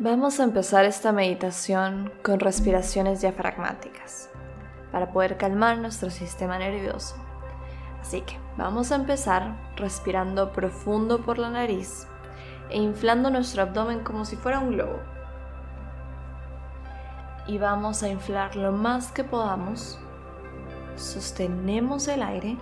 Vamos a empezar esta meditación con respiraciones diafragmáticas para poder calmar nuestro sistema nervioso. Así que vamos a empezar respirando profundo por la nariz e inflando nuestro abdomen como si fuera un globo. Y vamos a inflar lo más que podamos. Sostenemos el aire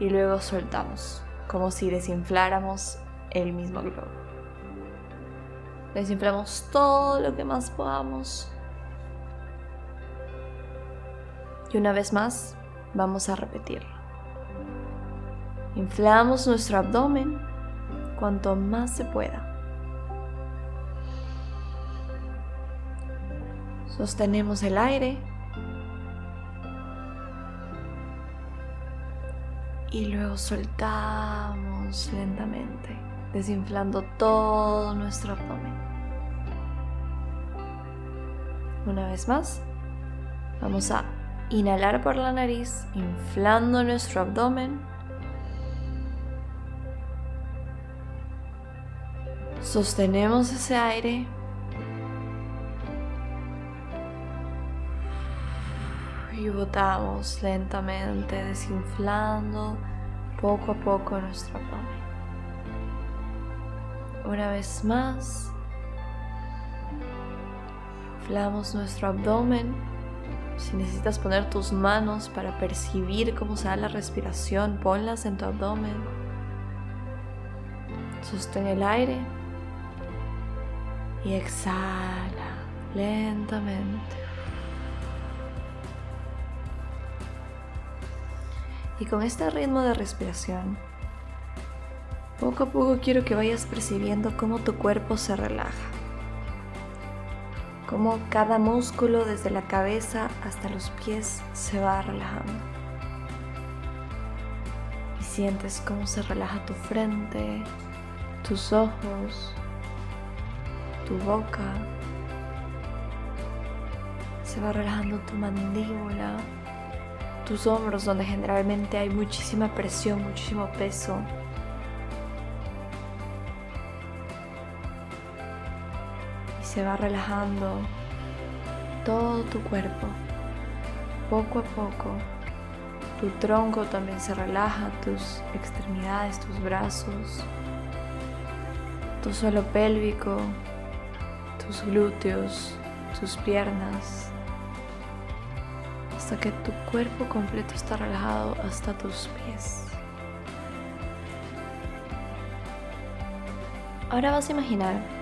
y luego soltamos, como si desinfláramos el mismo globo. Desinflamos todo lo que más podamos. Y una vez más, vamos a repetirlo. Inflamos nuestro abdomen cuanto más se pueda. Sostenemos el aire y luego soltamos lentamente, desinflando todo nuestro abdomen. Una vez más, vamos a inhalar por la nariz, inflando nuestro abdomen. Sostenemos ese aire. Y botamos lentamente, desinflando poco a poco nuestro abdomen. Una vez más, inflamos nuestro abdomen. Si necesitas poner tus manos para percibir cómo se da la respiración, ponlas en tu abdomen. Sostén el aire y exhala lentamente. Y con este ritmo de respiración, poco a poco quiero que vayas percibiendo cómo tu cuerpo se relaja cómo cada músculo desde la cabeza hasta los pies se va relajando. Y sientes cómo se relaja tu frente, tus ojos, tu boca. Se va relajando tu mandíbula, tus hombros donde generalmente hay muchísima presión, muchísimo peso. Se va relajando todo tu cuerpo, poco a poco. Tu tronco también se relaja, tus extremidades, tus brazos, tu suelo pélvico, tus glúteos, tus piernas, hasta que tu cuerpo completo está relajado hasta tus pies. Ahora vas a imaginar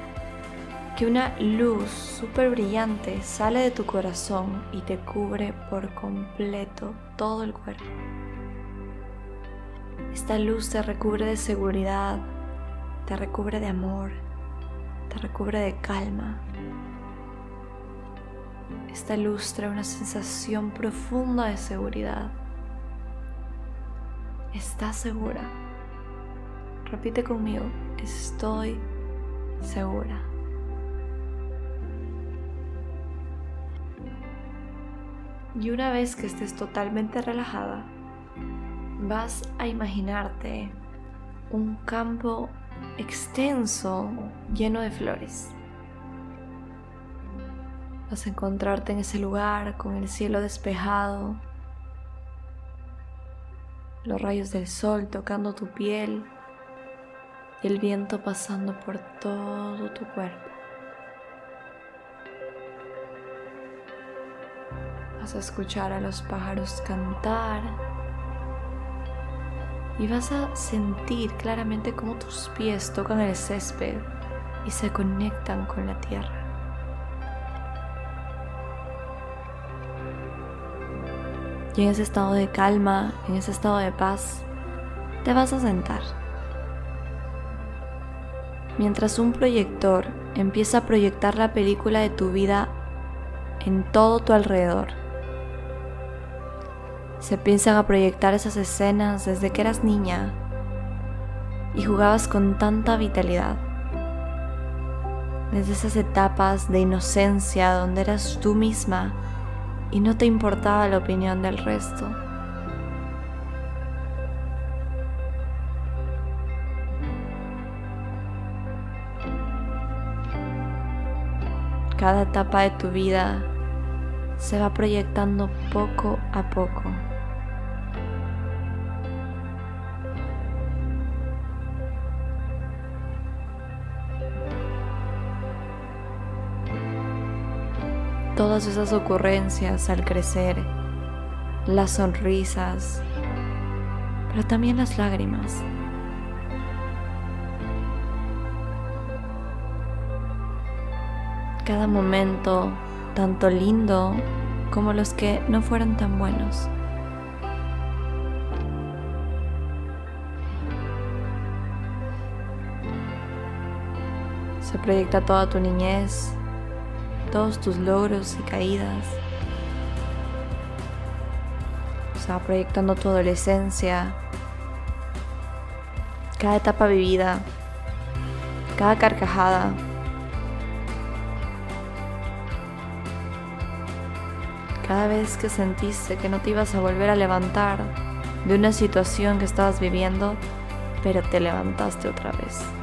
que una luz súper brillante sale de tu corazón y te cubre por completo todo el cuerpo. Esta luz te recubre de seguridad, te recubre de amor, te recubre de calma. Esta luz trae una sensación profunda de seguridad. ¿Estás segura? Repite conmigo, estoy segura. Y una vez que estés totalmente relajada, vas a imaginarte un campo extenso lleno de flores. Vas a encontrarte en ese lugar con el cielo despejado, los rayos del sol tocando tu piel y el viento pasando por todo tu cuerpo. Vas a escuchar a los pájaros cantar y vas a sentir claramente cómo tus pies tocan el césped y se conectan con la tierra. Y en ese estado de calma, en ese estado de paz, te vas a sentar. Mientras un proyector empieza a proyectar la película de tu vida en todo tu alrededor se piensan a proyectar esas escenas desde que eras niña y jugabas con tanta vitalidad. Desde esas etapas de inocencia donde eras tú misma y no te importaba la opinión del resto. cada etapa de tu vida se va proyectando poco a poco. Todas esas ocurrencias al crecer, las sonrisas, pero también las lágrimas. cada momento, tanto lindo como los que no fueron tan buenos. Se proyecta toda tu niñez, todos tus logros y caídas. Se va proyectando tu adolescencia, cada etapa vivida, cada carcajada, Cada vez que sentiste que no te ibas a volver a levantar de una situación que estabas viviendo, pero te levantaste otra vez.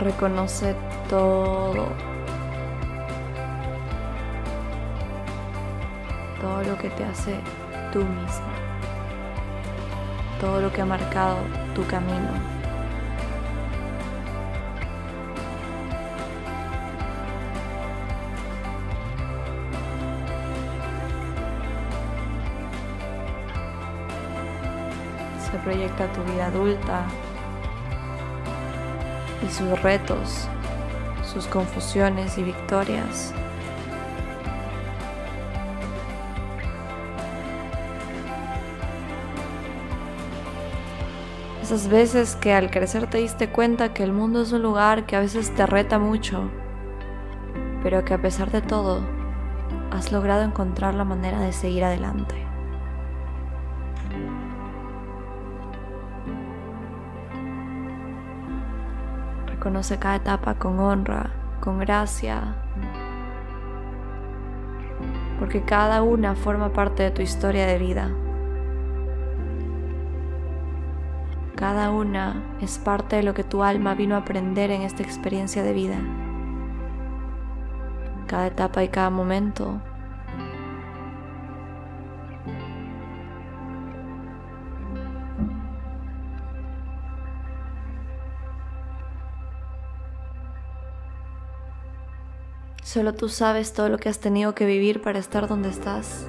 Reconoce todo. Todo lo que te hace tú misma. Todo lo que ha marcado tu camino. Se proyecta tu vida adulta y sus retos, sus confusiones y victorias. Esas veces que al crecer te diste cuenta que el mundo es un lugar que a veces te reta mucho, pero que a pesar de todo has logrado encontrar la manera de seguir adelante. Reconoce cada etapa con honra, con gracia, porque cada una forma parte de tu historia de vida. Cada una es parte de lo que tu alma vino a aprender en esta experiencia de vida. Cada etapa y cada momento Solo tú sabes todo lo que has tenido que vivir para estar donde estás.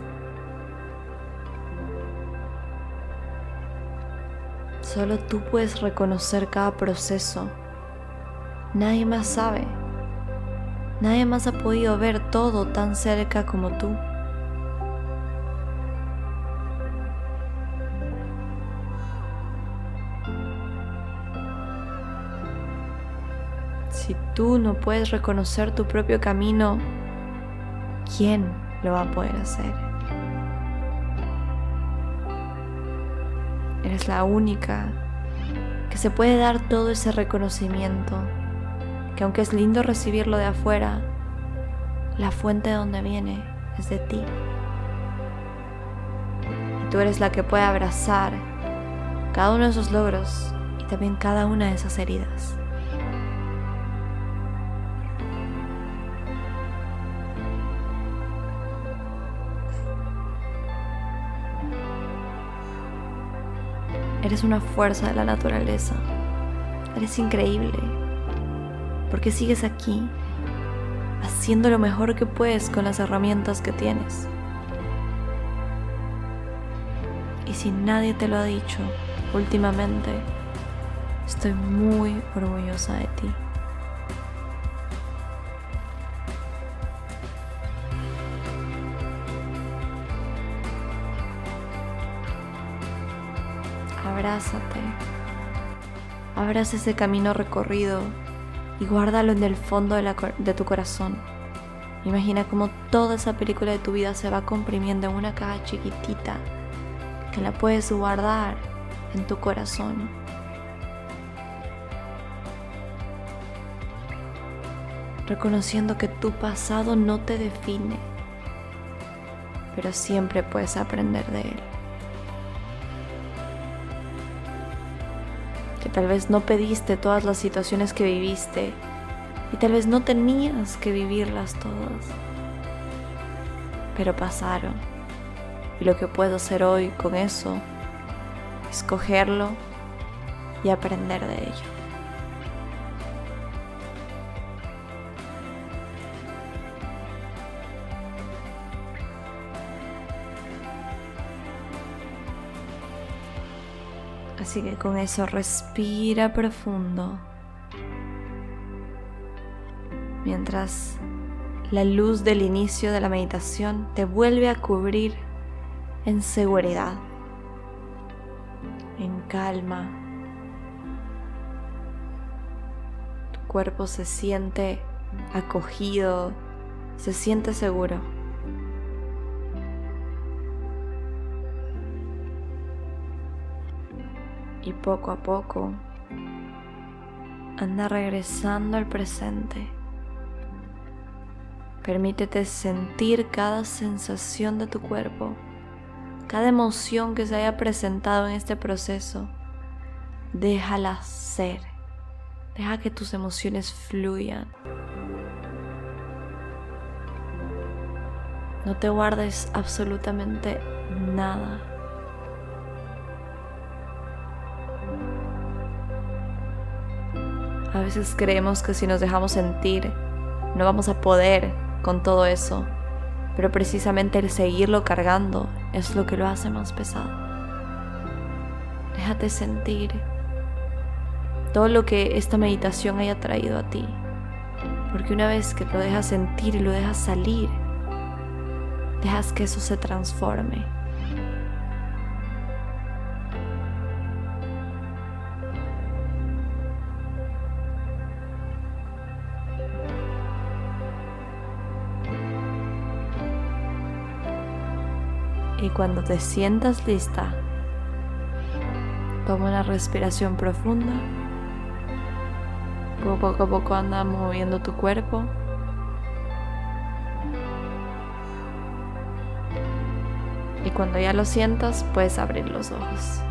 Solo tú puedes reconocer cada proceso. Nadie más sabe. Nadie más ha podido ver todo tan cerca como tú. Si tú no puedes reconocer tu propio camino, ¿quién lo va a poder hacer? Eres la única que se puede dar todo ese reconocimiento, que aunque es lindo recibirlo de afuera, la fuente de donde viene es de ti. Y tú eres la que puede abrazar cada uno de esos logros y también cada una de esas heridas. Eres una fuerza de la naturaleza. Eres increíble. Porque sigues aquí, haciendo lo mejor que puedes con las herramientas que tienes. Y si nadie te lo ha dicho últimamente, estoy muy orgullosa de Abraza ese camino recorrido y guárdalo en el fondo de, tu corazón. Imagina cómo toda esa película de tu vida se va comprimiendo en una caja chiquitita que la puedes guardar en tu corazón. Reconociendo que tu pasado no te define, pero siempre puedes aprender de él. Que tal vez no pediste todas las situaciones que viviste y tal vez no tenías que vivirlas todas, pero pasaron. Y lo que puedo hacer hoy con eso es cogerlo y aprender de ello. Así que con eso respira profundo. Mientras la luz del inicio de la meditación te vuelve a cubrir en seguridad, en calma. Tu cuerpo se siente acogido, se siente seguro. Y poco a poco anda regresando al presente. Permítete sentir cada sensación de tu cuerpo, cada emoción que se haya presentado en este proceso. Déjala ser. Deja que tus emociones fluyan. No te guardes absolutamente nada. Veces creemos que si nos dejamos sentir, no vamos a poder con todo eso, pero precisamente el seguirlo cargando es lo que lo hace más pesado. Déjate sentir todo lo que esta meditación haya traído a ti, porque una vez que lo dejas sentir y lo dejas salir, dejas que eso se transforme Y cuando te sientas lista, toma una respiración profunda. Poco a poco anda moviendo tu cuerpo. Y cuando ya lo sientas, puedes abrir los ojos.